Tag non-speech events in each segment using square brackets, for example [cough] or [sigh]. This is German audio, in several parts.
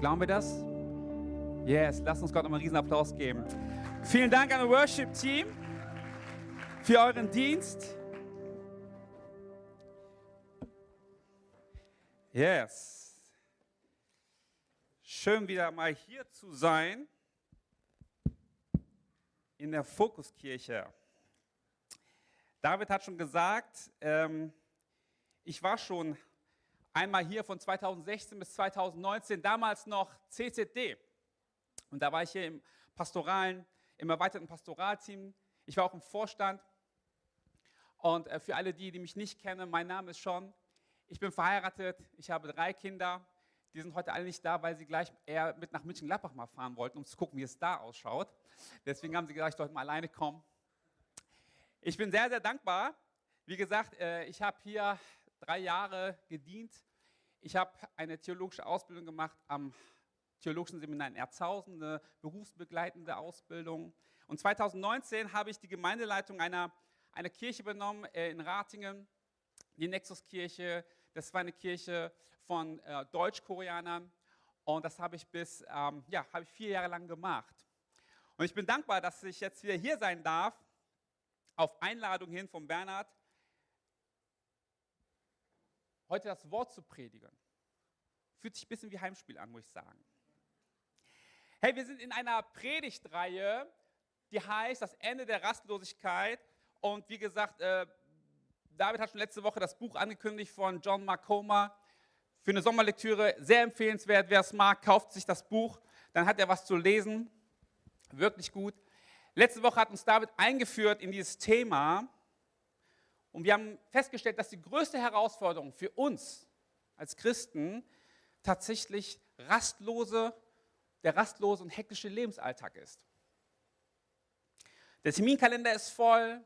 Glauben wir das? Yes, lasst uns Gott nochmal einen riesen Applaus geben. Vielen Dank an das Worship-Team für euren Dienst. Yes. Schön wieder mal hier zu sein in der Fokuskirche. David hat schon gesagt, ähm, ich war schon einmal hier von 2016 bis 2019, damals noch CCD. Und da war ich hier im pastoralen, im erweiterten Pastoralteam. Ich war auch im Vorstand. Und äh, für alle die, die mich nicht kennen, mein Name ist Sean. Ich bin verheiratet, ich habe drei Kinder. Die sind heute alle nicht da, weil sie gleich eher mit nach München-Gladbach mal fahren wollten, um zu gucken, wie es da ausschaut. Deswegen haben sie gesagt, ich sollte mal alleine kommen. Ich bin sehr, sehr dankbar. Wie gesagt, äh, ich habe hier drei Jahre gedient. Ich habe eine theologische Ausbildung gemacht am Theologischen Seminar in Erzhausen, eine berufsbegleitende Ausbildung. Und 2019 habe ich die Gemeindeleitung einer, einer Kirche übernommen äh, in Ratingen, die Nexuskirche. Das war eine Kirche von äh, Deutsch-Koreanern. Und das habe ich bis, ähm, ja, habe ich vier Jahre lang gemacht. Und ich bin dankbar, dass ich jetzt wieder hier sein darf, auf Einladung hin von Bernhard, heute das Wort zu predigen. Fühlt sich ein bisschen wie Heimspiel an, muss ich sagen. Hey, wir sind in einer Predigtreihe, die heißt Das Ende der Rastlosigkeit. Und wie gesagt, äh, David hat schon letzte Woche das Buch angekündigt von John Marcoma. Für eine Sommerlektüre sehr empfehlenswert. Wer es mag, kauft sich das Buch. Dann hat er was zu lesen. Wirklich gut. Letzte Woche hat uns David eingeführt in dieses Thema. Und wir haben festgestellt, dass die größte Herausforderung für uns als Christen tatsächlich rastlose, der rastlose und hektische Lebensalltag ist. Der Terminkalender ist voll,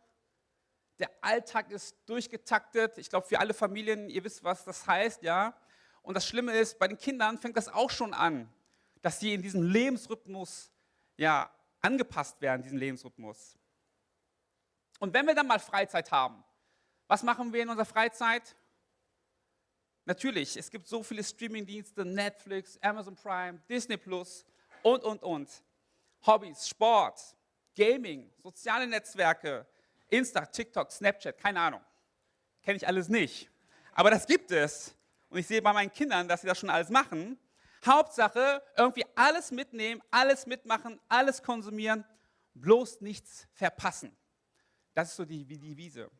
der Alltag ist durchgetaktet. Ich glaube, für alle Familien, ihr wisst, was das heißt, ja. Und das Schlimme ist, bei den Kindern fängt das auch schon an, dass sie in diesem Lebensrhythmus ja, angepasst werden, diesen Lebensrhythmus. Und wenn wir dann mal Freizeit haben, was machen wir in unserer Freizeit? Natürlich, es gibt so viele Streamingdienste, Netflix, Amazon Prime, Disney Plus und, und, und. Hobbys, Sport, Gaming, soziale Netzwerke, Insta, TikTok, Snapchat, keine Ahnung. Kenne ich alles nicht. Aber das gibt es. Und ich sehe bei meinen Kindern, dass sie das schon alles machen. Hauptsache, irgendwie alles mitnehmen, alles mitmachen, alles konsumieren, bloß nichts verpassen. Das ist so die, die Devise.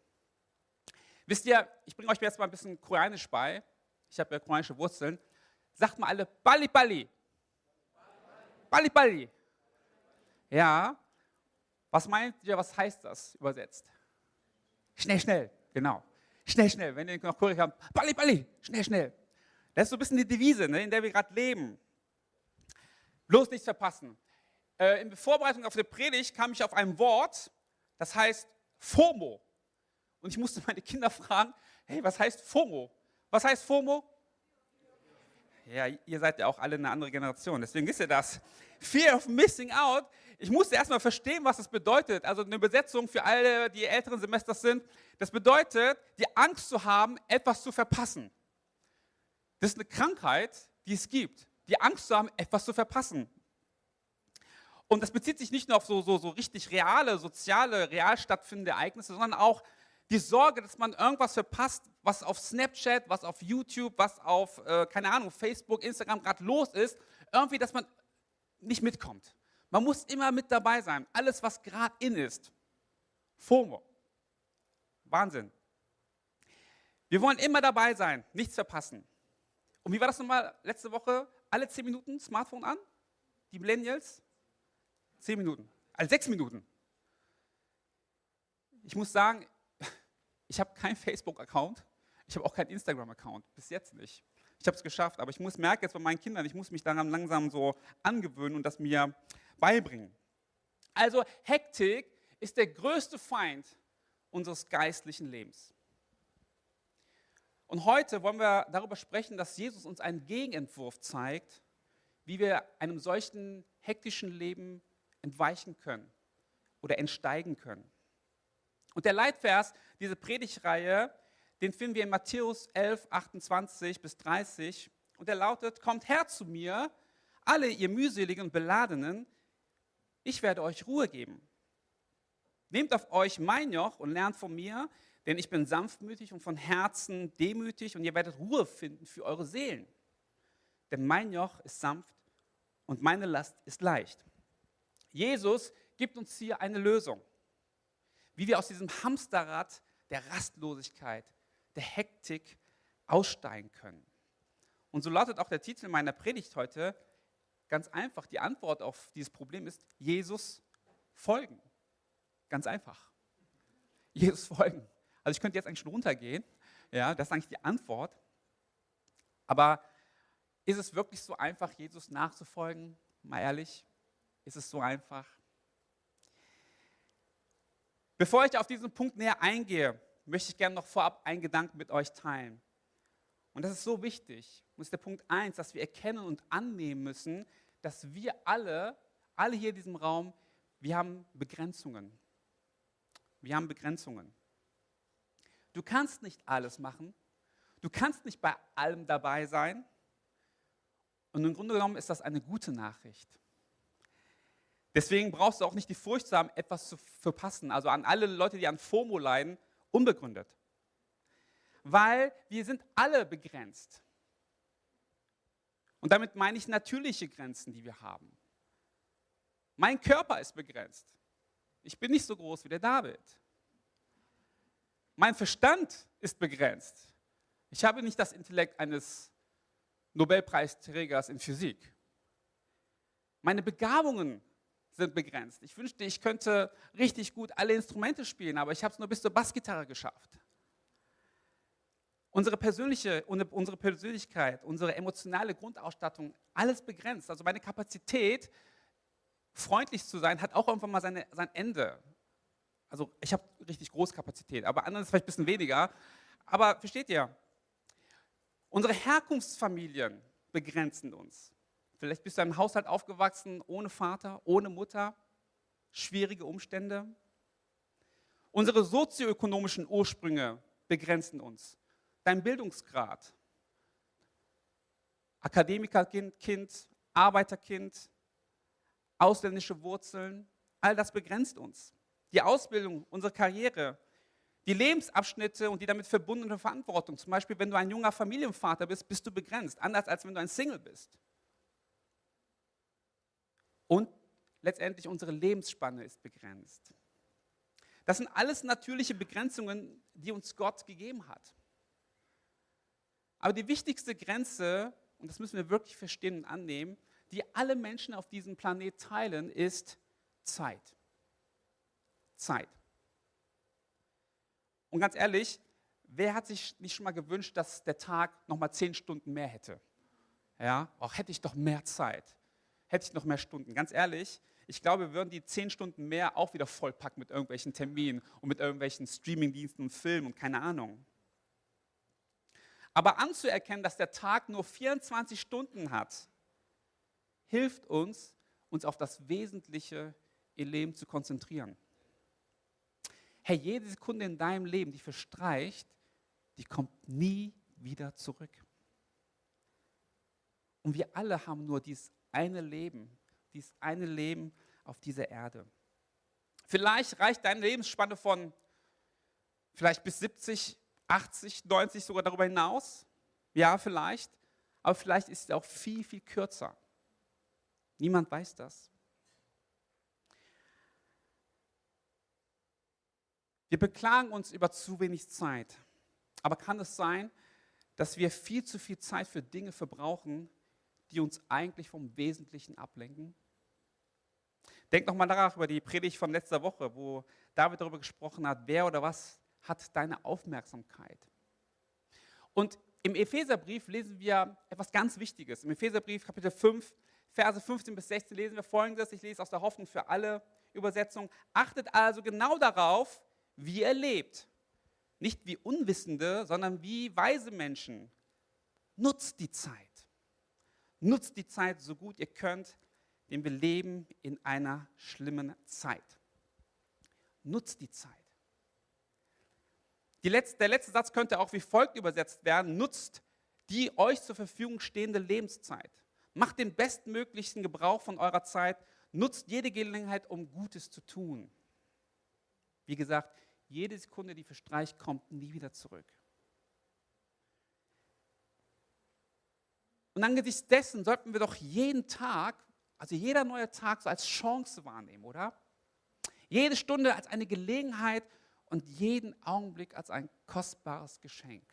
Wisst ihr, ich bringe euch jetzt mal ein bisschen Koreanisch bei. Ich habe ja koreanische Wurzeln. Sagt mal alle Bali Bali. Bali Bali. Ja. Was meint ihr, was heißt das übersetzt? Schnell, schnell. Genau. Schnell, schnell. Wenn ihr nach Korea kommt, Bali Bali. Schnell, schnell. Das ist so ein bisschen die Devise, ne, in der wir gerade leben. Bloß nichts verpassen. Äh, in Vorbereitung auf die Predigt kam ich auf ein Wort, das heißt FOMO. Und ich musste meine Kinder fragen, hey, was heißt FOMO? Was heißt FOMO? Ja, ihr seid ja auch alle eine andere Generation, deswegen wisst ihr das. Fear of Missing Out. Ich musste erstmal verstehen, was das bedeutet. Also eine Übersetzung für alle, die älteren Semester sind. Das bedeutet, die Angst zu haben, etwas zu verpassen. Das ist eine Krankheit, die es gibt. Die Angst zu haben, etwas zu verpassen. Und das bezieht sich nicht nur auf so, so, so richtig reale, soziale, real stattfindende Ereignisse, sondern auch die Sorge, dass man irgendwas verpasst, was auf Snapchat, was auf YouTube, was auf, äh, keine Ahnung, Facebook, Instagram gerade los ist, irgendwie, dass man nicht mitkommt. Man muss immer mit dabei sein. Alles, was gerade in ist. FOMO. Wahnsinn. Wir wollen immer dabei sein, nichts verpassen. Und wie war das nochmal letzte Woche? Alle zehn Minuten Smartphone an? Die Millennials? Zehn Minuten. Also sechs Minuten. Ich muss sagen, ich habe keinen [laughs] Facebook-Account, ich habe auch keinen Instagram-Account, bis jetzt nicht. Ich habe es geschafft, aber ich muss merke jetzt bei meinen Kindern, ich muss mich daran langsam so angewöhnen und das mir beibringen. Also Hektik ist der größte Feind unseres geistlichen Lebens. Und heute wollen wir darüber sprechen, dass Jesus uns einen Gegenentwurf zeigt, wie wir einem solchen hektischen Leben entweichen können oder entsteigen können. Und der Leitvers, diese Predigtreihe, den finden wir in Matthäus 11, 28 bis 30. Und der lautet, kommt her zu mir, alle ihr mühseligen und beladenen, ich werde euch Ruhe geben. Nehmt auf euch mein Joch und lernt von mir, denn ich bin sanftmütig und von Herzen demütig und ihr werdet Ruhe finden für eure Seelen. Denn mein Joch ist sanft und meine Last ist leicht. Jesus gibt uns hier eine Lösung, wie wir aus diesem Hamsterrad der Rastlosigkeit, der Hektik aussteigen können. Und so lautet auch der Titel meiner Predigt heute ganz einfach. Die Antwort auf dieses Problem ist Jesus folgen. Ganz einfach. Jesus folgen. Also ich könnte jetzt eigentlich schon runtergehen. Ja, das ist eigentlich die Antwort. Aber ist es wirklich so einfach, Jesus nachzufolgen? Mal ehrlich, ist es so einfach? Bevor ich auf diesen Punkt näher eingehe, möchte ich gerne noch vorab einen Gedanken mit euch teilen. Und das ist so wichtig. Und das ist der Punkt 1, dass wir erkennen und annehmen müssen, dass wir alle, alle hier in diesem Raum, wir haben Begrenzungen. Wir haben Begrenzungen. Du kannst nicht alles machen. Du kannst nicht bei allem dabei sein. Und im Grunde genommen ist das eine gute Nachricht. Deswegen brauchst du auch nicht die Furcht zu haben, etwas zu verpassen. Also an alle Leute, die an FOMO leiden, unbegründet. Weil wir sind alle begrenzt. Und damit meine ich natürliche Grenzen, die wir haben. Mein Körper ist begrenzt. Ich bin nicht so groß wie der David. Mein Verstand ist begrenzt. Ich habe nicht das Intellekt eines Nobelpreisträgers in Physik. Meine Begabungen sind begrenzt. Ich wünschte, ich könnte richtig gut alle Instrumente spielen, aber ich habe es nur bis zur Bassgitarre geschafft. Unsere persönliche, unsere Persönlichkeit, unsere emotionale Grundausstattung, alles begrenzt. Also meine Kapazität, freundlich zu sein, hat auch irgendwann mal seine, sein Ende. Also ich habe richtig Großkapazität, aber anderen ist vielleicht ein bisschen weniger. Aber versteht ihr? Unsere Herkunftsfamilien begrenzen uns. Vielleicht bist du in einem Haushalt aufgewachsen, ohne Vater, ohne Mutter, schwierige Umstände. Unsere sozioökonomischen Ursprünge begrenzen uns. Dein Bildungsgrad, Akademikerkind, kind, Arbeiterkind, ausländische Wurzeln, all das begrenzt uns. Die Ausbildung, unsere Karriere, die Lebensabschnitte und die damit verbundene Verantwortung. Zum Beispiel, wenn du ein junger Familienvater bist, bist du begrenzt, anders als wenn du ein Single bist. Und letztendlich unsere Lebensspanne ist begrenzt. Das sind alles natürliche Begrenzungen, die uns Gott gegeben hat. Aber die wichtigste Grenze, und das müssen wir wirklich verstehen und annehmen, die alle Menschen auf diesem Planet teilen, ist Zeit. Zeit. Und ganz ehrlich, wer hat sich nicht schon mal gewünscht, dass der Tag noch mal zehn Stunden mehr hätte? Ja, auch hätte ich doch mehr Zeit hätte ich noch mehr Stunden. Ganz ehrlich, ich glaube, wir würden die zehn Stunden mehr auch wieder vollpacken mit irgendwelchen Terminen und mit irgendwelchen Streamingdiensten und Filmen und keine Ahnung. Aber anzuerkennen, dass der Tag nur 24 Stunden hat, hilft uns, uns auf das Wesentliche im Leben zu konzentrieren. Hey, jede Sekunde in deinem Leben, die verstreicht, die kommt nie wieder zurück. Und wir alle haben nur dieses eine Leben, dieses eine Leben auf dieser Erde. Vielleicht reicht deine Lebensspanne von vielleicht bis 70, 80, 90, sogar darüber hinaus. Ja, vielleicht. Aber vielleicht ist es auch viel, viel kürzer. Niemand weiß das. Wir beklagen uns über zu wenig Zeit. Aber kann es sein, dass wir viel zu viel Zeit für Dinge verbrauchen, die uns eigentlich vom Wesentlichen ablenken? Denk nochmal nach über die Predigt von letzter Woche, wo David darüber gesprochen hat, wer oder was hat deine Aufmerksamkeit. Und im Epheserbrief lesen wir etwas ganz Wichtiges. Im Epheserbrief Kapitel 5, Verse 15 bis 16 lesen wir folgendes. Ich lese aus der Hoffnung für alle Übersetzung. Achtet also genau darauf, wie ihr lebt. Nicht wie Unwissende, sondern wie weise Menschen. Nutzt die Zeit. Nutzt die Zeit so gut ihr könnt, denn wir leben in einer schlimmen Zeit. Nutzt die Zeit. Die letzte, der letzte Satz könnte auch wie folgt übersetzt werden. Nutzt die euch zur Verfügung stehende Lebenszeit. macht den bestmöglichen Gebrauch von eurer Zeit, nutzt jede Gelegenheit, um Gutes zu tun. Wie gesagt, jede Sekunde, die verstreicht, kommt nie wieder zurück. Und angesichts dessen sollten wir doch jeden Tag, also jeder neue Tag, so als Chance wahrnehmen, oder? Jede Stunde als eine Gelegenheit und jeden Augenblick als ein kostbares Geschenk.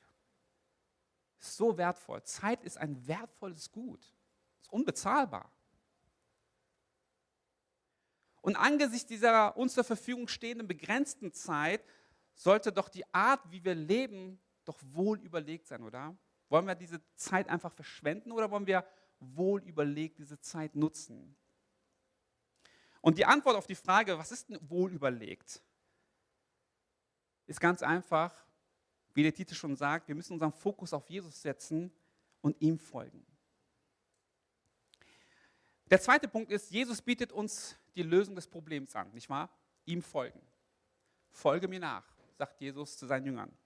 So wertvoll. Zeit ist ein wertvolles Gut. Ist unbezahlbar. Und angesichts dieser uns zur Verfügung stehenden begrenzten Zeit sollte doch die Art, wie wir leben, doch wohl überlegt sein, oder? Wollen wir diese Zeit einfach verschwenden oder wollen wir wohl überlegt diese Zeit nutzen? Und die Antwort auf die Frage, was ist denn wohl überlegt, ist ganz einfach, wie der Titel schon sagt, wir müssen unseren Fokus auf Jesus setzen und ihm folgen. Der zweite Punkt ist, Jesus bietet uns die Lösung des Problems an, nicht wahr? Ihm folgen. Folge mir nach, sagt Jesus zu seinen Jüngern.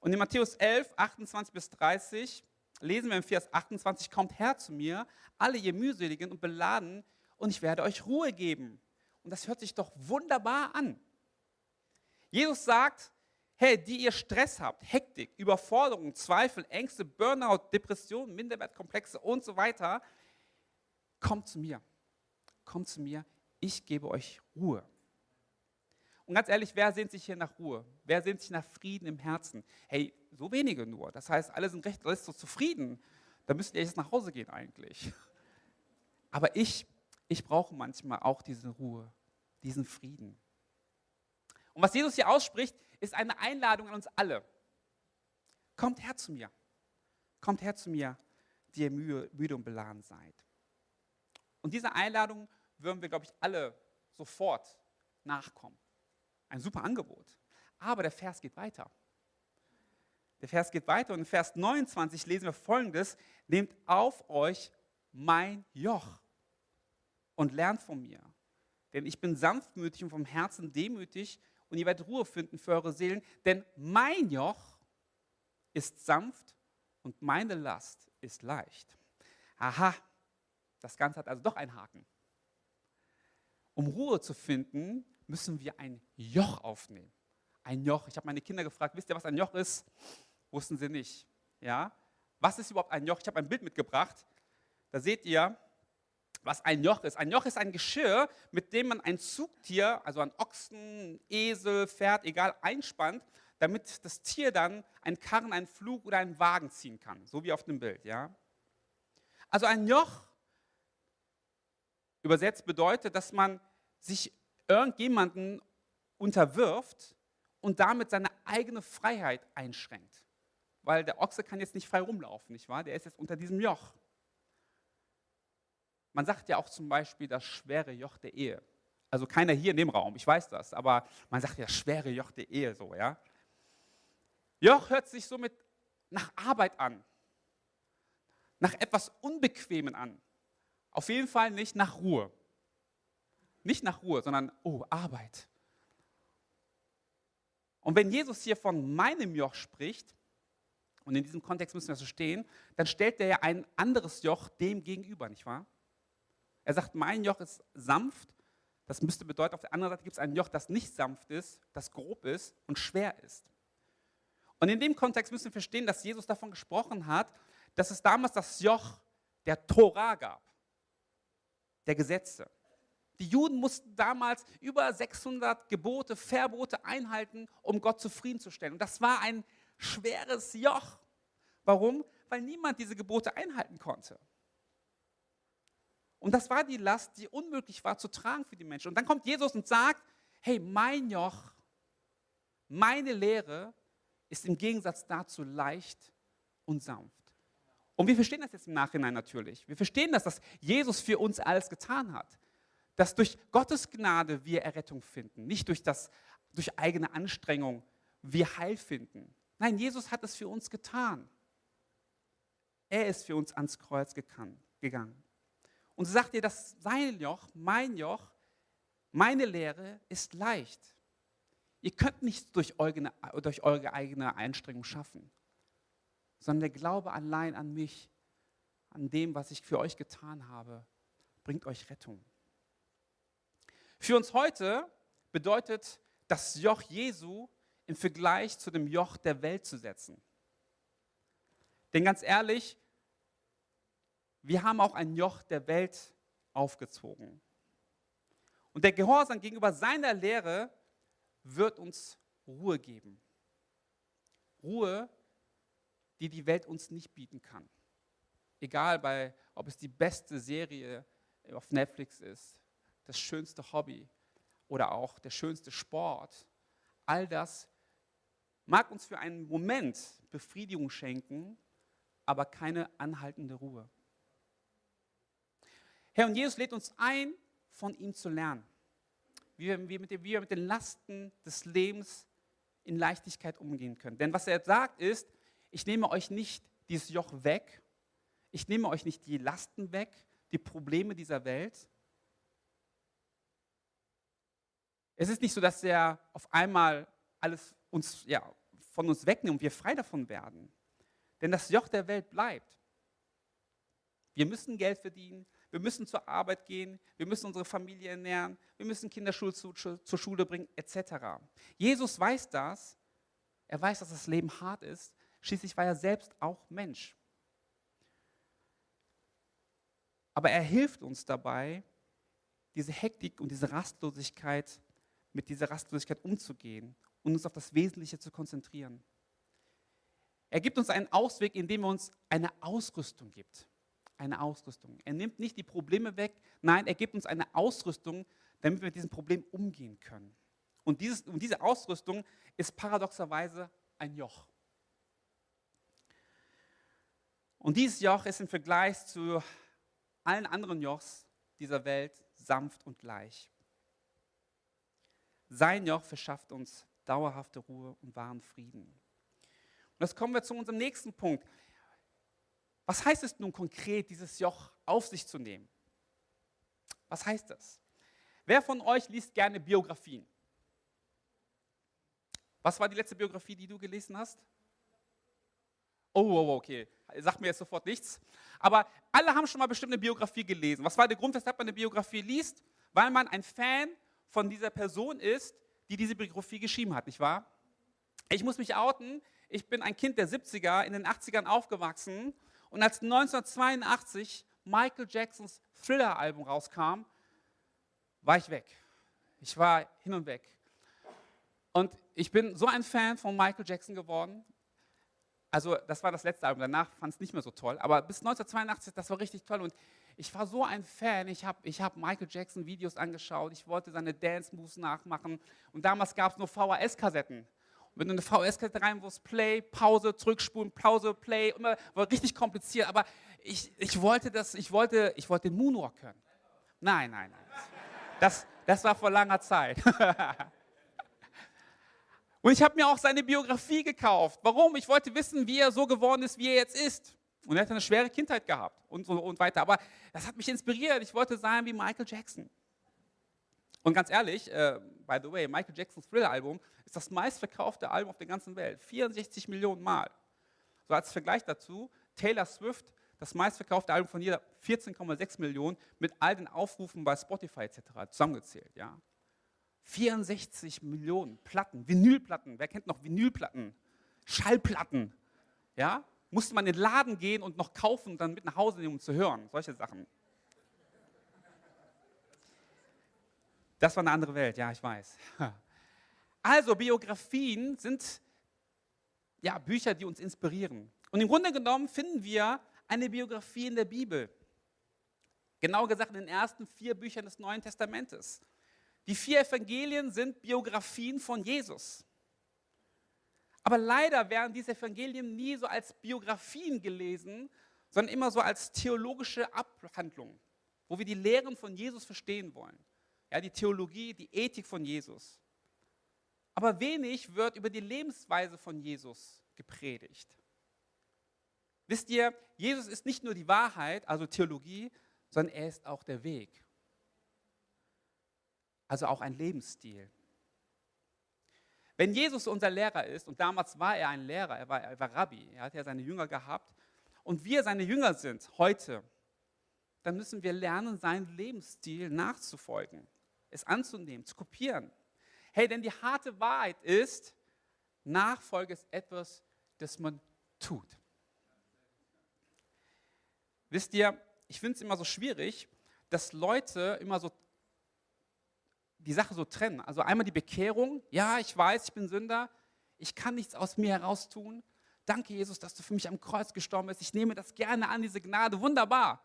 Und in Matthäus 11, 28 bis 30 lesen wir im Vers 28, kommt her zu mir, alle ihr mühseligen und beladen, und ich werde euch Ruhe geben. Und das hört sich doch wunderbar an. Jesus sagt, hey, die ihr Stress habt, Hektik, Überforderung, Zweifel, Ängste, Burnout, Depressionen, Minderwertkomplexe und so weiter, kommt zu mir. Kommt zu mir, ich gebe euch Ruhe. Und ganz ehrlich, wer sehnt sich hier nach Ruhe? Wer sehnt sich nach Frieden im Herzen? Hey, so wenige nur. Das heißt, alle sind recht, alles so zufrieden. Da müsst ihr jetzt nach Hause gehen eigentlich. [laughs] Aber ich, ich brauche manchmal auch diese Ruhe, diesen Frieden. Und was Jesus hier ausspricht, ist eine Einladung an uns alle. Kommt her zu mir. Kommt her zu mir, die ihr müde und beladen seid. Und dieser Einladung würden wir, glaube ich, alle sofort nachkommen. Ein super Angebot. Aber der Vers geht weiter. Der Vers geht weiter und in Vers 29 lesen wir folgendes: Nehmt auf euch mein Joch und lernt von mir. Denn ich bin sanftmütig und vom Herzen demütig und ihr werdet Ruhe finden für eure Seelen, denn mein Joch ist sanft und meine Last ist leicht. Aha, das Ganze hat also doch einen Haken. Um Ruhe zu finden, müssen wir ein Joch aufnehmen. Ein Joch. Ich habe meine Kinder gefragt, wisst ihr, was ein Joch ist? Wussten sie nicht. Ja? Was ist überhaupt ein Joch? Ich habe ein Bild mitgebracht. Da seht ihr, was ein Joch ist. Ein Joch ist ein Geschirr, mit dem man ein Zugtier, also ein Ochsen, Esel, Pferd, egal, einspannt, damit das Tier dann einen Karren, einen Flug oder einen Wagen ziehen kann, so wie auf dem Bild. Ja? Also ein Joch übersetzt bedeutet, dass man sich irgendjemanden unterwirft und damit seine eigene Freiheit einschränkt. Weil der Ochse kann jetzt nicht frei rumlaufen, nicht wahr? Der ist jetzt unter diesem Joch. Man sagt ja auch zum Beispiel das schwere Joch der Ehe. Also keiner hier in dem Raum, ich weiß das, aber man sagt ja schwere Joch der Ehe so, ja. Joch hört sich somit nach Arbeit an, nach etwas Unbequemen an. Auf jeden Fall nicht nach Ruhe. Nicht nach Ruhe, sondern, oh, Arbeit. Und wenn Jesus hier von meinem Joch spricht, und in diesem Kontext müssen wir so stehen, dann stellt er ja ein anderes Joch dem gegenüber, nicht wahr? Er sagt, mein Joch ist sanft. Das müsste bedeuten, auf der anderen Seite gibt es ein Joch, das nicht sanft ist, das grob ist und schwer ist. Und in dem Kontext müssen wir verstehen, dass Jesus davon gesprochen hat, dass es damals das Joch der Tora gab, der Gesetze. Die Juden mussten damals über 600 Gebote, Verbote einhalten, um Gott zufriedenzustellen. Und das war ein schweres Joch. Warum? Weil niemand diese Gebote einhalten konnte. Und das war die Last, die unmöglich war zu tragen für die Menschen. Und dann kommt Jesus und sagt, hey, mein Joch, meine Lehre ist im Gegensatz dazu leicht und sanft. Und wir verstehen das jetzt im Nachhinein natürlich. Wir verstehen das, dass Jesus für uns alles getan hat. Dass durch Gottes Gnade wir Errettung finden, nicht durch, das, durch eigene Anstrengung wir Heil finden. Nein, Jesus hat es für uns getan. Er ist für uns ans Kreuz gegangen. Und so sagt ihr, dass sein Joch, mein Joch, meine Lehre ist leicht. Ihr könnt nichts durch eure, durch eure eigene Einstrengung schaffen, sondern der Glaube allein an mich, an dem, was ich für euch getan habe, bringt euch Rettung. Für uns heute bedeutet das Joch Jesu im Vergleich zu dem Joch der Welt zu setzen. Denn ganz ehrlich, wir haben auch ein Joch der Welt aufgezogen. Und der Gehorsam gegenüber seiner Lehre wird uns Ruhe geben. Ruhe, die die Welt uns nicht bieten kann. Egal, bei, ob es die beste Serie auf Netflix ist, das schönste Hobby oder auch der schönste Sport. All das mag uns für einen Moment Befriedigung schenken, aber keine anhaltende Ruhe. Herr und Jesus lädt uns ein, von ihm zu lernen, wie wir, mit, wie wir mit den Lasten des Lebens in Leichtigkeit umgehen können. Denn was er sagt ist, ich nehme euch nicht dieses Joch weg, ich nehme euch nicht die Lasten weg, die Probleme dieser Welt. Es ist nicht so, dass er auf einmal alles uns, ja, von uns wegnimmt und wir frei davon werden. Denn das Joch der Welt bleibt. Wir müssen Geld verdienen, wir müssen zur Arbeit gehen, wir müssen unsere Familie ernähren, wir müssen Kinder zur Schule bringen, etc. Jesus weiß das. Er weiß, dass das Leben hart ist. Schließlich war er selbst auch Mensch. Aber er hilft uns dabei, diese Hektik und diese Rastlosigkeit, mit dieser Rastlosigkeit umzugehen und uns auf das Wesentliche zu konzentrieren. Er gibt uns einen Ausweg, indem er uns eine Ausrüstung gibt. Eine Ausrüstung. Er nimmt nicht die Probleme weg, nein, er gibt uns eine Ausrüstung, damit wir mit diesem Problem umgehen können. Und, dieses, und diese Ausrüstung ist paradoxerweise ein Joch. Und dieses Joch ist im Vergleich zu allen anderen Jochs dieser Welt sanft und gleich. Sein Joch verschafft uns dauerhafte Ruhe und wahren Frieden. Und jetzt kommen wir zu unserem nächsten Punkt. Was heißt es nun konkret, dieses Joch auf sich zu nehmen? Was heißt das? Wer von euch liest gerne Biografien? Was war die letzte Biografie, die du gelesen hast? Oh, okay. Sagt mir jetzt sofort nichts. Aber alle haben schon mal bestimmt eine Biografie gelesen. Was war der Grund, weshalb man eine Biografie liest? Weil man ein Fan von dieser Person ist, die diese Biografie geschrieben hat, nicht wahr? Ich muss mich outen. Ich bin ein Kind der 70er, in den 80ern aufgewachsen und als 1982 Michael Jacksons Thriller-Album rauskam, war ich weg. Ich war hin und weg. Und ich bin so ein Fan von Michael Jackson geworden. Also das war das letzte Album, danach fand es nicht mehr so toll. Aber bis 1982, das war richtig toll. Und ich war so ein Fan. Ich habe ich hab Michael Jackson Videos angeschaut. Ich wollte seine Dance Moves nachmachen. Und damals gab es nur VHS-Kassetten wenn du eine VS-Kette rein musst, Play, Pause, zurückspulen, Pause, Play, immer, war richtig kompliziert, aber ich, ich wollte das, ich wollte, ich wollte den Moonwalk können. Nein, nein, nein. Das, das war vor langer Zeit. [laughs] Und ich habe mir auch seine Biografie gekauft. Warum? Ich wollte wissen, wie er so geworden ist, wie er jetzt ist. Und er hat eine schwere Kindheit gehabt und so und weiter. Aber das hat mich inspiriert. Ich wollte sein wie Michael Jackson. Und ganz ehrlich, äh, by the way, Michael Jacksons Thriller-Album ist das meistverkaufte Album auf der ganzen Welt. 64 Millionen Mal. So als Vergleich dazu, Taylor Swift, das meistverkaufte Album von jeder, 14,6 Millionen mit all den Aufrufen bei Spotify etc. zusammengezählt. Ja. 64 Millionen Platten, Vinylplatten. Wer kennt noch Vinylplatten? Schallplatten. Ja? Musste man in den Laden gehen und noch kaufen und dann mit nach Hause nehmen, um zu hören. Solche Sachen. Das war eine andere Welt, ja, ich weiß. [laughs] Also, Biografien sind ja, Bücher, die uns inspirieren. Und im Grunde genommen finden wir eine Biografie in der Bibel. Genau gesagt in den ersten vier Büchern des Neuen Testamentes. Die vier Evangelien sind Biografien von Jesus. Aber leider werden diese Evangelien nie so als Biografien gelesen, sondern immer so als theologische Abhandlungen, wo wir die Lehren von Jesus verstehen wollen ja, die Theologie, die Ethik von Jesus. Aber wenig wird über die Lebensweise von Jesus gepredigt. Wisst ihr, Jesus ist nicht nur die Wahrheit, also Theologie, sondern er ist auch der Weg. Also auch ein Lebensstil. Wenn Jesus unser Lehrer ist, und damals war er ein Lehrer, er war, er war Rabbi, er hat ja seine Jünger gehabt, und wir seine Jünger sind heute, dann müssen wir lernen, seinen Lebensstil nachzufolgen, es anzunehmen, zu kopieren. Hey, denn die harte Wahrheit ist, Nachfolge ist etwas, das man tut. Wisst ihr, ich finde es immer so schwierig, dass Leute immer so die Sache so trennen. Also einmal die Bekehrung, ja, ich weiß, ich bin Sünder, ich kann nichts aus mir heraus tun. Danke, Jesus, dass du für mich am Kreuz gestorben bist. Ich nehme das gerne an, diese Gnade, wunderbar.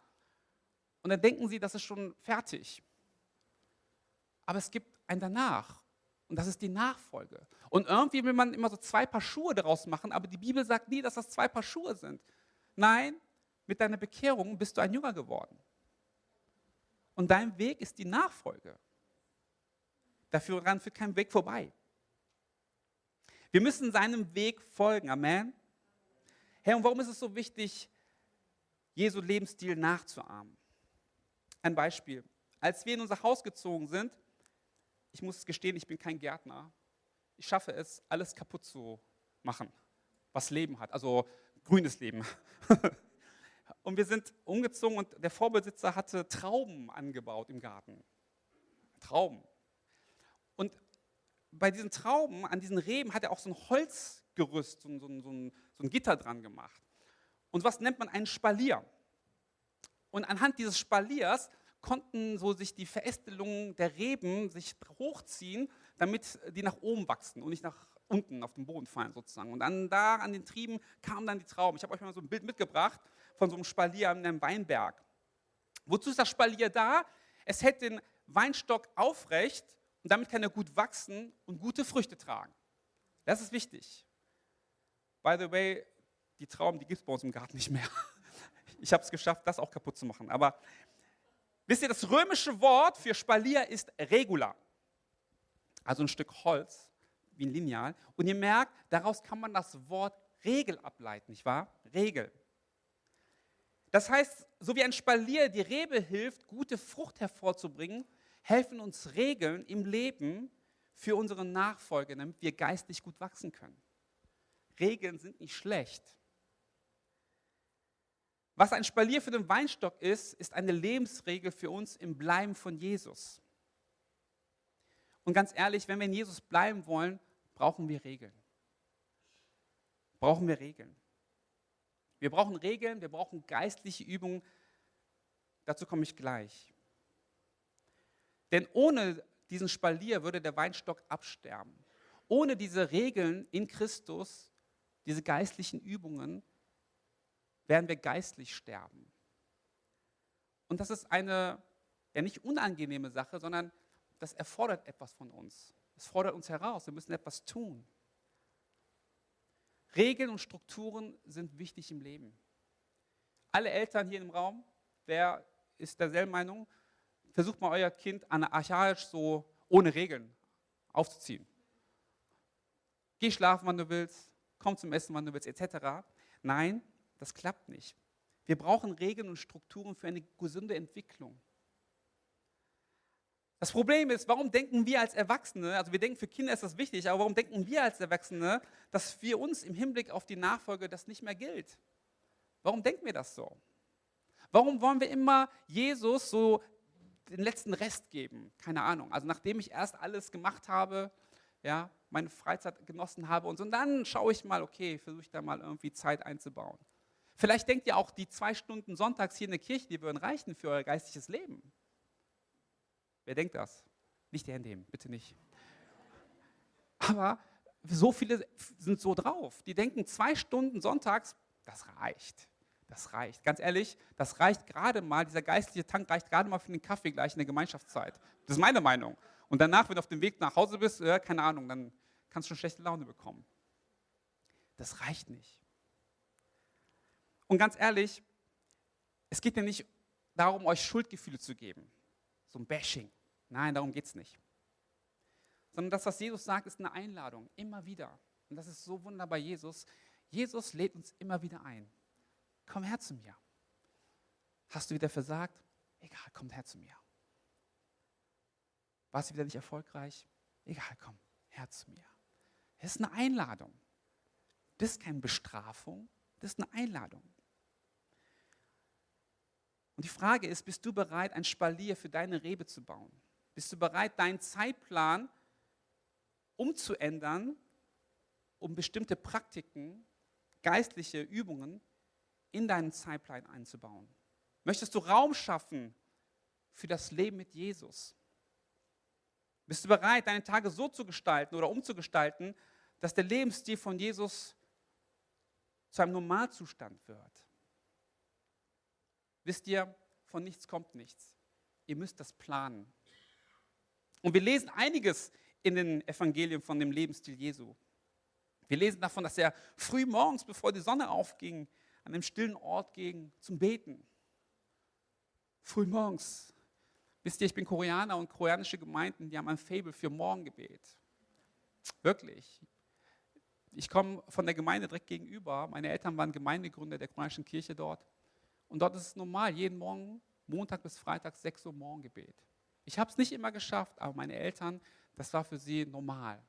Und dann denken sie, das ist schon fertig. Aber es gibt ein danach. Und das ist die Nachfolge. Und irgendwie will man immer so zwei Paar Schuhe daraus machen, aber die Bibel sagt nie, dass das zwei Paar Schuhe sind. Nein, mit deiner Bekehrung bist du ein Jünger geworden. Und dein Weg ist die Nachfolge. Dafür ran führt kein Weg vorbei. Wir müssen seinem Weg folgen. Amen. Herr, und warum ist es so wichtig, Jesu Lebensstil nachzuahmen? Ein Beispiel. Als wir in unser Haus gezogen sind, ich muss gestehen, ich bin kein Gärtner. Ich schaffe es, alles kaputt zu machen, was Leben hat, also grünes Leben. [laughs] und wir sind umgezogen und der Vorbesitzer hatte Trauben angebaut im Garten. Trauben. Und bei diesen Trauben, an diesen Reben, hat er auch so ein Holzgerüst, so ein, so ein, so ein, Gitter dran gemacht. Und was nennt man einen Spalier? Und anhand dieses Spaliers konnten so sich die Verästelungen der Reben sich hochziehen, damit die nach oben wachsen und nicht nach unten auf den Boden fallen sozusagen. Und dann da an den Trieben kamen dann die Trauben. Ich habe euch mal so ein Bild mitgebracht von so einem Spalier an einem Weinberg. Wozu ist das Spalier da? Es hält den Weinstock aufrecht und damit kann er gut wachsen und gute Früchte tragen. Das ist wichtig. By the way, die Trauben, die gibt es bei uns im Garten nicht mehr. [laughs] Ich habe es geschafft, das auch kaputt zu machen. Aber wisst ihr, das römische Wort für Spalier ist Regula. Also ein Stück Holz, wie ein Lineal. Und ihr merkt, daraus kann man das Wort Regel ableiten, nicht wahr? Regel. Das heißt, so wie ein Spalier die Rebe hilft, gute Frucht hervorzubringen, helfen uns Regeln im Leben für unsere Nachfolger, damit wir geistlich gut wachsen können. Regeln sind nicht schlecht. Was ein Spalier für den Weinstock ist, ist eine Lebensregel für uns im Bleiben von Jesus. Und ganz ehrlich, wenn wir in Jesus bleiben wollen, brauchen wir Regeln. Brauchen wir Regeln. Wir brauchen Regeln, wir brauchen geistliche Übungen. Dazu komme ich gleich. Denn ohne diesen Spalier würde der Weinstock absterben. Ohne diese Regeln in Christus, diese geistlichen Übungen, werden wir geistlich sterben. Und das ist eine ja nicht unangenehme Sache, sondern das erfordert etwas von uns. Es fordert uns heraus, wir müssen etwas tun. Regeln und Strukturen sind wichtig im Leben. Alle Eltern hier im Raum, wer ist derselben Meinung? Versucht mal euer Kind anarchaisch so ohne Regeln aufzuziehen. Geh schlafen, wann du willst, komm zum Essen, wann du willst, etc. Nein, das klappt nicht. Wir brauchen Regeln und Strukturen für eine gesunde Entwicklung. Das Problem ist, warum denken wir als Erwachsene, also wir denken, für Kinder ist das wichtig, aber warum denken wir als Erwachsene, dass für uns im Hinblick auf die Nachfolge das nicht mehr gilt? Warum denken wir das so? Warum wollen wir immer Jesus so den letzten Rest geben? Keine Ahnung. Also nachdem ich erst alles gemacht habe, ja, meine Freizeit genossen habe und so, und dann schaue ich mal, okay, versuche ich da mal irgendwie Zeit einzubauen. Vielleicht denkt ihr auch, die zwei Stunden sonntags hier in der Kirche, die würden reichen für euer geistliches Leben. Wer denkt das? Nicht die Hände heben, bitte nicht. Aber so viele sind so drauf. Die denken, zwei Stunden sonntags, das reicht. Das reicht. Ganz ehrlich, das reicht gerade mal, dieser geistliche Tank reicht gerade mal für den Kaffee gleich in der Gemeinschaftszeit. Das ist meine Meinung. Und danach, wenn du auf dem Weg nach Hause bist, äh, keine Ahnung, dann kannst du schon schlechte Laune bekommen. Das reicht nicht. Und ganz ehrlich, es geht ja nicht darum, euch Schuldgefühle zu geben so ein Bashing. Nein, darum geht es nicht. Sondern das, was Jesus sagt, ist eine Einladung, immer wieder. Und das ist so wunderbar Jesus. Jesus lädt uns immer wieder ein. Komm her zu mir. Hast du wieder versagt? Egal, komm her zu mir. Warst du wieder nicht erfolgreich? Egal, komm her zu mir. Es ist eine Einladung. Das ist keine Bestrafung, das ist eine Einladung. Und die Frage ist, bist du bereit, ein Spalier für deine Rebe zu bauen? Bist du bereit, deinen Zeitplan umzuändern, um bestimmte Praktiken, geistliche Übungen in deinen Zeitplan einzubauen? Möchtest du Raum schaffen für das Leben mit Jesus? Bist du bereit, deine Tage so zu gestalten oder umzugestalten, dass der Lebensstil von Jesus zu einem Normalzustand wird? Wisst ihr, von nichts kommt nichts. Ihr müsst das planen. Und wir lesen einiges in den Evangelien von dem Lebensstil Jesu. Wir lesen davon, dass er früh morgens, bevor die Sonne aufging, an einem stillen Ort ging zum Beten. Früh morgens. Wisst ihr, ich bin Koreaner und koreanische Gemeinden, die haben ein Fable für Morgengebet. Wirklich. Ich komme von der Gemeinde direkt gegenüber. Meine Eltern waren Gemeindegründer der koreanischen Kirche dort. Und dort ist es normal, jeden Morgen, Montag bis Freitag, 6 Uhr Morgengebet. Ich habe es nicht immer geschafft, aber meine Eltern, das war für sie normal.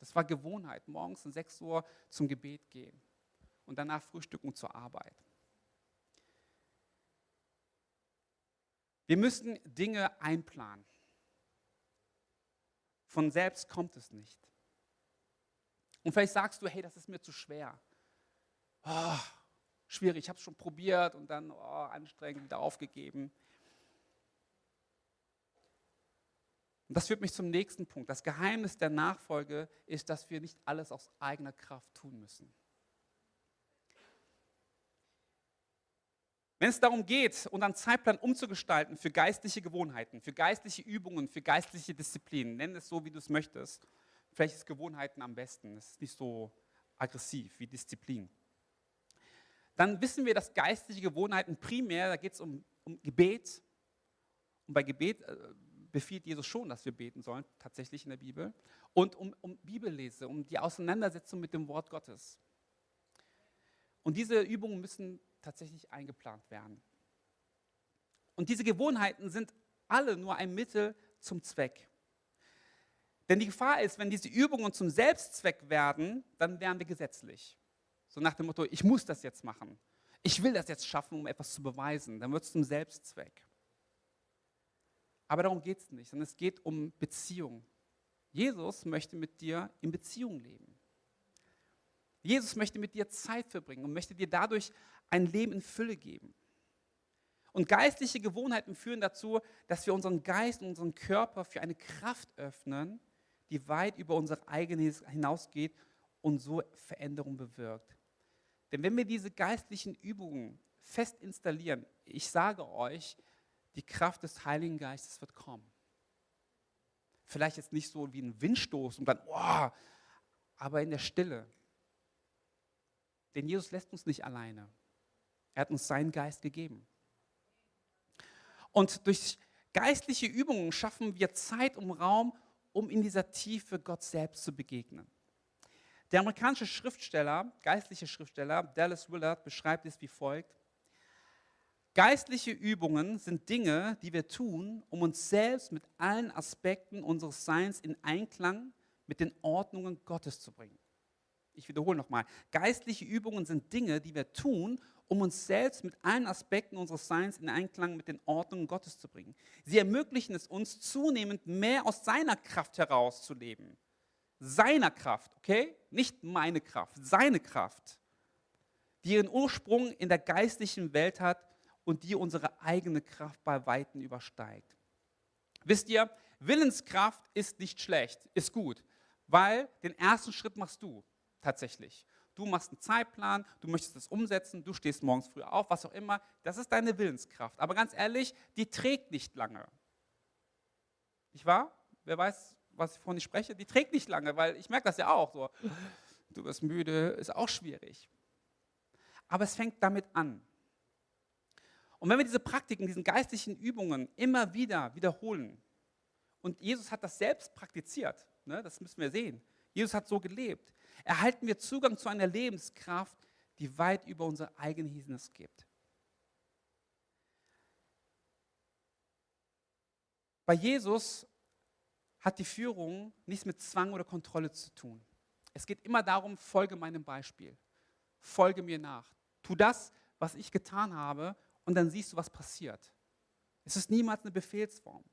Das war Gewohnheit, morgens um 6 Uhr zum Gebet gehen und danach frühstücken zur Arbeit. Wir müssen Dinge einplanen. Von selbst kommt es nicht. Und vielleicht sagst du, hey, das ist mir zu schwer. Oh, schwierig, ich habe es schon probiert und dann oh, anstrengend wieder aufgegeben. Und das führt mich zum nächsten Punkt. Das Geheimnis der Nachfolge ist, dass wir nicht alles aus eigener Kraft tun müssen. Wenn es darum geht, unseren Zeitplan umzugestalten für geistliche Gewohnheiten, für geistliche Übungen, für geistliche Disziplinen, nenn es so, wie du es möchtest. Vielleicht ist Gewohnheiten am besten. Es ist nicht so aggressiv wie Disziplin dann wissen wir, dass geistliche Gewohnheiten primär, da geht es um, um Gebet. Und bei Gebet äh, befiehlt Jesus schon, dass wir beten sollen, tatsächlich in der Bibel. Und um, um Bibellese, um die Auseinandersetzung mit dem Wort Gottes. Und diese Übungen müssen tatsächlich eingeplant werden. Und diese Gewohnheiten sind alle nur ein Mittel zum Zweck. Denn die Gefahr ist, wenn diese Übungen zum Selbstzweck werden, dann wären wir gesetzlich. So nach dem Motto, ich muss das jetzt machen. Ich will das jetzt schaffen, um etwas zu beweisen. Dann wird es zum Selbstzweck. Aber darum geht es nicht, sondern es geht um Beziehung. Jesus möchte mit dir in Beziehung leben. Jesus möchte mit dir Zeit verbringen und möchte dir dadurch ein Leben in Fülle geben. Und geistliche Gewohnheiten führen dazu, dass wir unseren Geist und unseren Körper für eine Kraft öffnen, die weit über unser eigenes hinausgeht und so Veränderung bewirkt. Denn wenn wir diese geistlichen Übungen fest installieren, ich sage euch, die Kraft des Heiligen Geistes wird kommen. Vielleicht jetzt nicht so wie ein Windstoß und dann, oh, aber in der Stille. Denn Jesus lässt uns nicht alleine. Er hat uns seinen Geist gegeben. Und durch geistliche Übungen schaffen wir Zeit und Raum, um in dieser Tiefe Gott selbst zu begegnen. Der amerikanische Schriftsteller, geistliche Schriftsteller Dallas Willard beschreibt es wie folgt. Geistliche Übungen sind Dinge, die wir tun, um uns selbst mit allen Aspekten unseres Seins in Einklang mit den Ordnungen Gottes zu bringen. Ich wiederhole nochmal. Geistliche Übungen sind Dinge, die wir tun, um uns selbst mit allen Aspekten unseres Seins in Einklang mit den Ordnungen Gottes zu bringen. Sie ermöglichen es uns zunehmend mehr aus seiner Kraft herauszuleben seiner Kraft, okay? Nicht meine Kraft, seine Kraft, die ihren Ursprung in der geistlichen Welt hat und die unsere eigene Kraft bei Weitem übersteigt. Wisst ihr, Willenskraft ist nicht schlecht, ist gut, weil den ersten Schritt machst du tatsächlich. Du machst einen Zeitplan, du möchtest es umsetzen, du stehst morgens früh auf, was auch immer. Das ist deine Willenskraft. Aber ganz ehrlich, die trägt nicht lange. Nicht wahr? Wer weiß, was ich ich spreche, die trägt nicht lange, weil ich merke das ja auch so. Du wirst müde, ist auch schwierig. Aber es fängt damit an. Und wenn wir diese Praktiken, diesen geistlichen Übungen immer wieder wiederholen, und Jesus hat das selbst praktiziert, ne, das müssen wir sehen. Jesus hat so gelebt. Erhalten wir Zugang zu einer Lebenskraft, die weit über unser eigenes gibt. Bei Jesus hat die Führung nichts mit Zwang oder Kontrolle zu tun. Es geht immer darum, folge meinem Beispiel. Folge mir nach. Tu das, was ich getan habe, und dann siehst du, was passiert. Es ist niemals eine Befehlsform.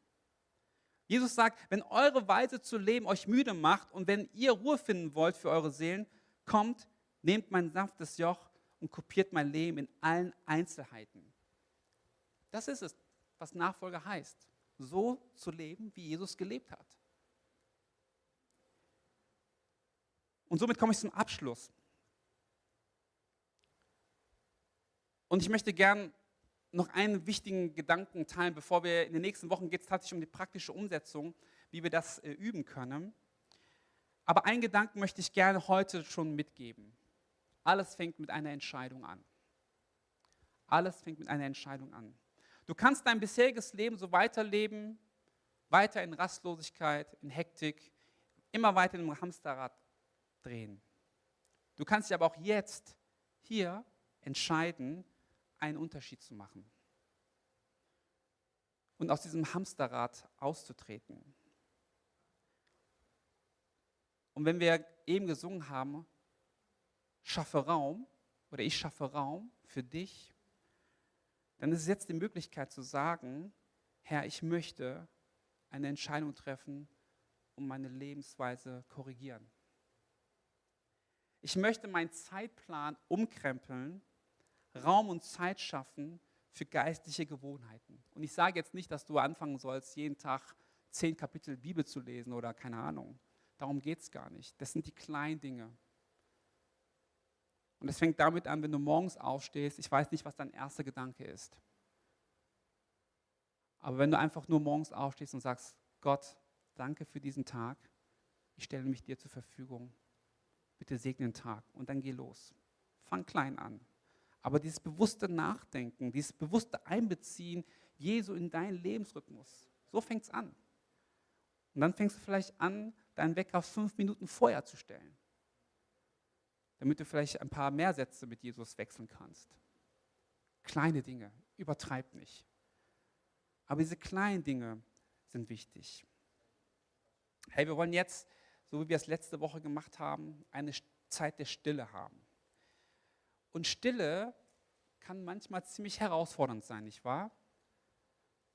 Jesus sagt, wenn eure Weise zu leben euch müde macht und wenn ihr Ruhe finden wollt für eure Seelen, kommt, nehmt mein sanftes Joch und kopiert mein Leben in allen Einzelheiten. Das ist es, was Nachfolger heißt. So zu leben, wie Jesus gelebt hat. Und somit komme ich zum Abschluss. Und ich möchte gern noch einen wichtigen Gedanken teilen, bevor wir in den nächsten Wochen geht es tatsächlich um die praktische Umsetzung, wie wir das äh, üben können. Aber einen Gedanken möchte ich gerne heute schon mitgeben. Alles fängt mit einer Entscheidung an. Alles fängt mit einer Entscheidung an. Du kannst dein bisheriges Leben so weiterleben, weiter in Rastlosigkeit, in Hektik, immer weiter im Hamsterrad drehen. Du kannst dich aber auch jetzt hier entscheiden, einen Unterschied zu machen und aus diesem Hamsterrad auszutreten. Und wenn wir eben gesungen haben, schaffe Raum oder ich schaffe Raum für dich, dann ist es jetzt die Möglichkeit zu sagen, Herr, ich möchte eine Entscheidung treffen und meine Lebensweise korrigieren. Ich möchte meinen Zeitplan umkrempeln Raum und Zeit schaffen für geistliche Gewohnheiten. Und ich sage jetzt nicht, dass du anfangen sollst, jeden Tag zehn Kapitel Bibel zu lesen oder keine Ahnung. Darum geht es gar nicht. Das sind die kleinen Dinge. Und es fängt damit an, wenn du morgens aufstehst, ich weiß nicht, was dein erster Gedanke ist. Aber wenn du einfach nur morgens aufstehst und sagst, Gott, danke für diesen Tag, ich stelle mich dir zur Verfügung, bitte segne den Tag und dann geh los. Fang klein an. Aber dieses bewusste Nachdenken, dieses bewusste Einbeziehen Jesu in deinen Lebensrhythmus, so fängt es an. Und dann fängst du vielleicht an, deinen Wecker fünf Minuten vorher zu stellen, damit du vielleicht ein paar mehr Sätze mit Jesus wechseln kannst. Kleine Dinge, übertreib nicht. Aber diese kleinen Dinge sind wichtig. Hey, wir wollen jetzt, so wie wir es letzte Woche gemacht haben, eine Zeit der Stille haben. Und Stille kann manchmal ziemlich herausfordernd sein, nicht wahr?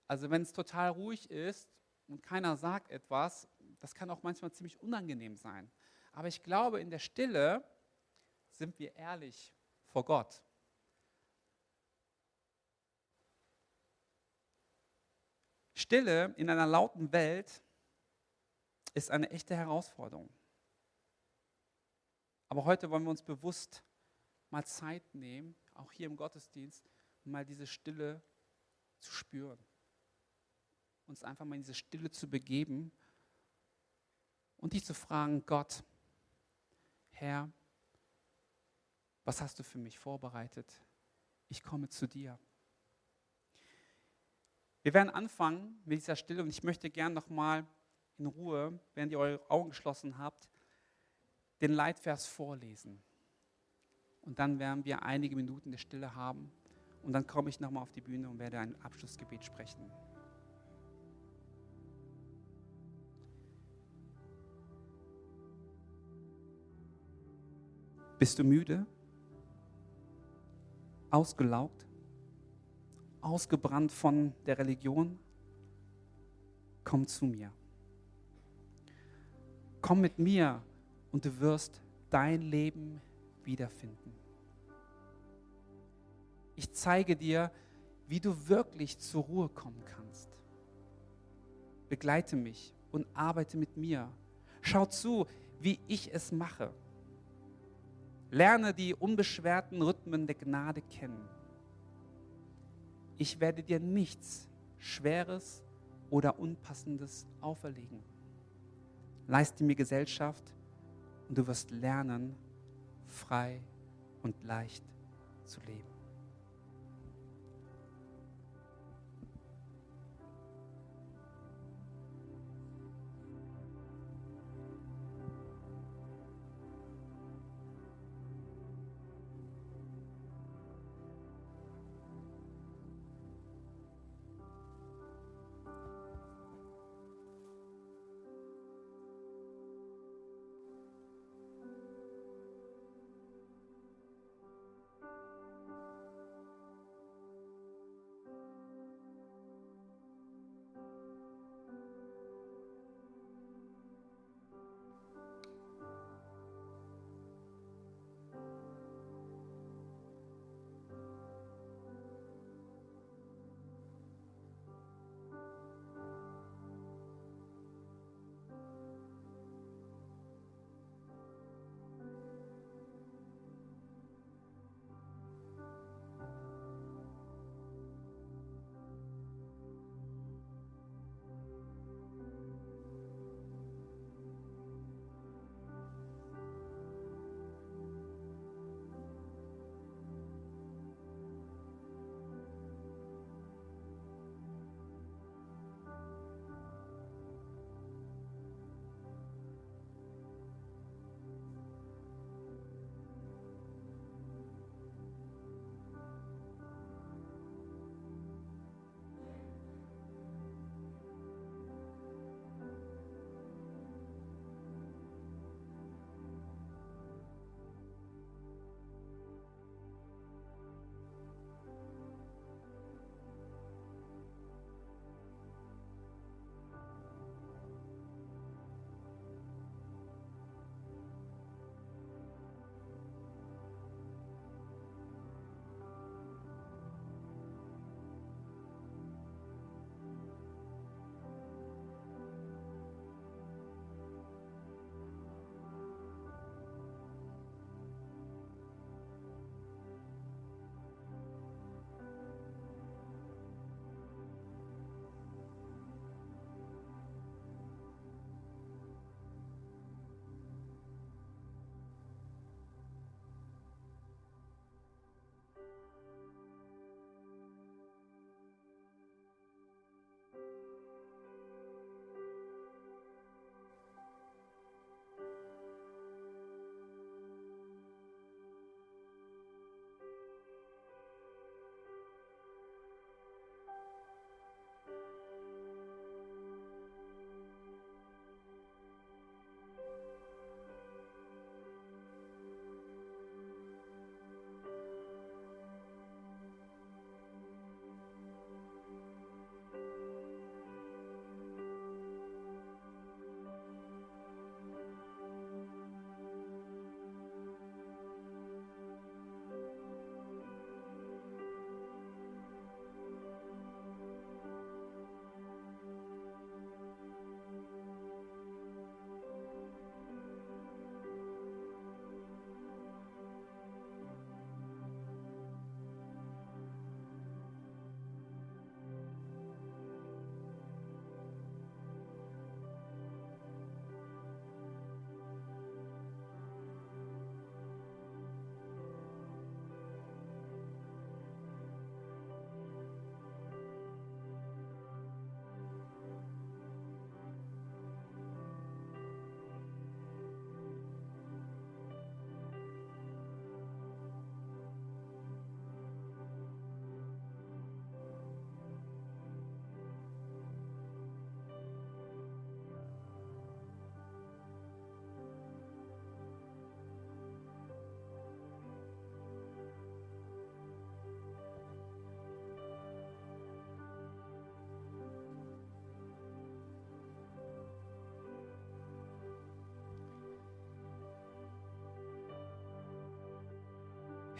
Also wenn es total ruhig ist und keiner sagt etwas, das kann auch manchmal ziemlich unangenehm sein. Aber ich glaube, in der Stille sind wir ehrlich vor Gott. Stille in einer lauten Welt ist eine echte Herausforderung. Aber heute wollen wir uns bewusst mal Zeit nehmen, auch hier im Gottesdienst, mal diese Stille zu spüren. Uns einfach mal in diese Stille zu begeben und dich zu fragen, Gott, Herr, was hast du für mich vorbereitet? Ich komme zu dir. Wir werden anfangen mit dieser Stille und ich möchte gern nochmal in Ruhe, während ihr eure Augen geschlossen habt, den Leitvers vorlesen. Und dann werden wir einige Minuten der Stille haben. Und dann komme ich nochmal auf die Bühne und werde ein Abschlussgebet sprechen. Bist du müde? Ausgelaugt? Ausgebrannt von der Religion? Komm zu mir. Komm mit mir und du wirst dein Leben wiederfinden. Ich zeige dir, wie du wirklich zur Ruhe kommen kannst. Begleite mich und arbeite mit mir. Schau zu, wie ich es mache. Lerne die unbeschwerten Rhythmen der Gnade kennen. Ich werde dir nichts Schweres oder Unpassendes auferlegen. Leiste mir Gesellschaft und du wirst lernen, frei und leicht zu leben.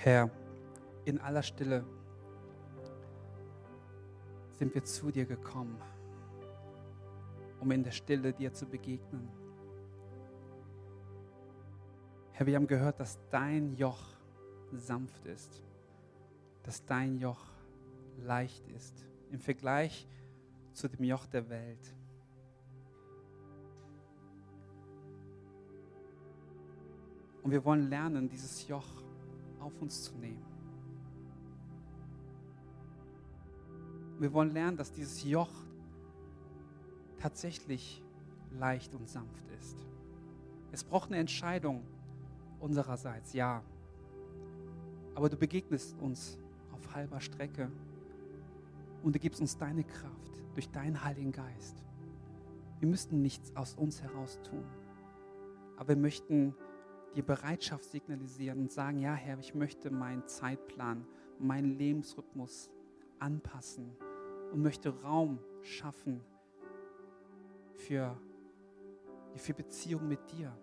Herr, in aller Stille sind wir zu dir gekommen, um in der Stille dir zu begegnen. Herr, wir haben gehört, dass dein Joch sanft ist, dass dein Joch leicht ist im Vergleich zu dem Joch der Welt. Und wir wollen lernen, dieses Joch auf uns zu nehmen. Wir wollen lernen, dass dieses Joch tatsächlich leicht und sanft ist. Es braucht eine Entscheidung unsererseits, ja. Aber du begegnest uns auf halber Strecke und du gibst uns deine Kraft durch deinen Heiligen Geist. Wir müssten nichts aus uns heraus tun, aber wir möchten dir Bereitschaft signalisieren und sagen, ja Herr, ich möchte meinen Zeitplan, meinen Lebensrhythmus anpassen und möchte Raum schaffen für, für Beziehung mit dir.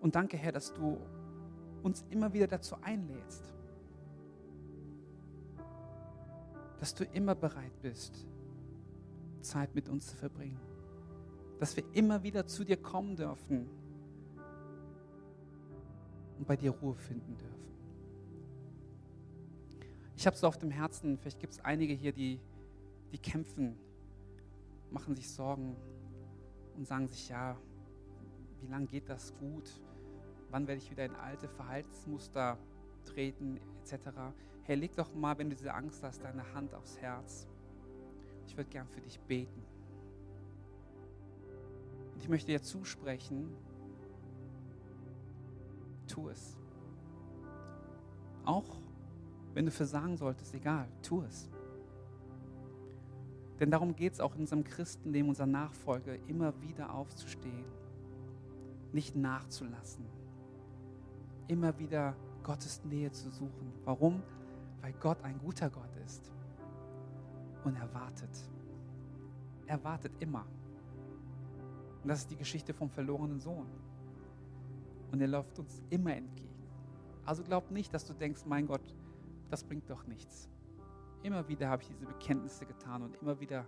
Und danke, Herr, dass du uns immer wieder dazu einlädst, dass du immer bereit bist, Zeit mit uns zu verbringen, dass wir immer wieder zu dir kommen dürfen und bei dir Ruhe finden dürfen. Ich habe so auf dem Herzen, vielleicht gibt es einige hier, die, die kämpfen, machen sich Sorgen und sagen sich, ja, wie lange geht das gut? Wann werde ich wieder in alte Verhaltensmuster treten, etc. Hey, leg doch mal, wenn du diese Angst hast, deine Hand aufs Herz. Ich würde gern für dich beten. Ich möchte dir zusprechen, tu es. Auch wenn du versagen solltest, egal, tu es. Denn darum geht es auch in unserem Christenleben, unserer Nachfolge, immer wieder aufzustehen, nicht nachzulassen, immer wieder Gottes Nähe zu suchen. Warum? Weil Gott ein guter Gott ist und er wartet. Er wartet immer. Und das ist die Geschichte vom verlorenen Sohn. Und er läuft uns immer entgegen. Also glaub nicht, dass du denkst, mein Gott, das bringt doch nichts. Immer wieder habe ich diese Bekenntnisse getan und immer wieder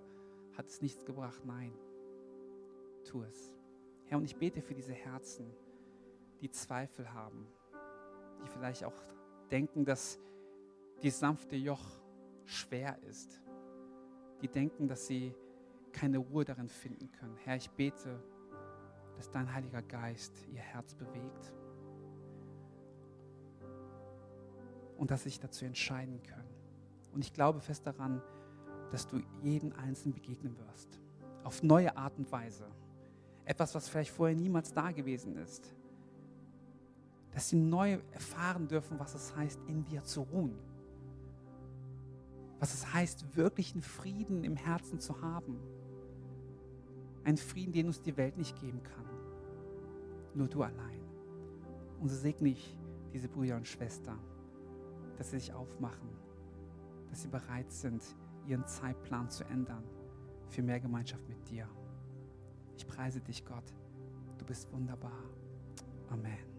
hat es nichts gebracht. Nein, tu es. Herr, und ich bete für diese Herzen, die Zweifel haben, die vielleicht auch denken, dass die sanfte Joch schwer ist, die denken, dass sie keine Ruhe darin finden können. Herr, ich bete, dass dein Heiliger Geist ihr Herz bewegt und dass sie sich dazu entscheiden können. Und ich glaube fest daran, dass du jeden Einzelnen begegnen wirst. Auf neue Art und Weise. Etwas, was vielleicht vorher niemals da gewesen ist. Dass sie neu erfahren dürfen, was es heißt, in dir zu ruhen. Was es heißt, wirklichen Frieden im Herzen zu haben. Ein Frieden, den uns die Welt nicht geben kann. Nur du allein. Und so segne ich diese Brüder und Schwestern dass sie sich aufmachen, dass sie bereit sind, ihren Zeitplan zu ändern für mehr Gemeinschaft mit dir. Ich preise dich, Gott. Du bist wunderbar. Amen.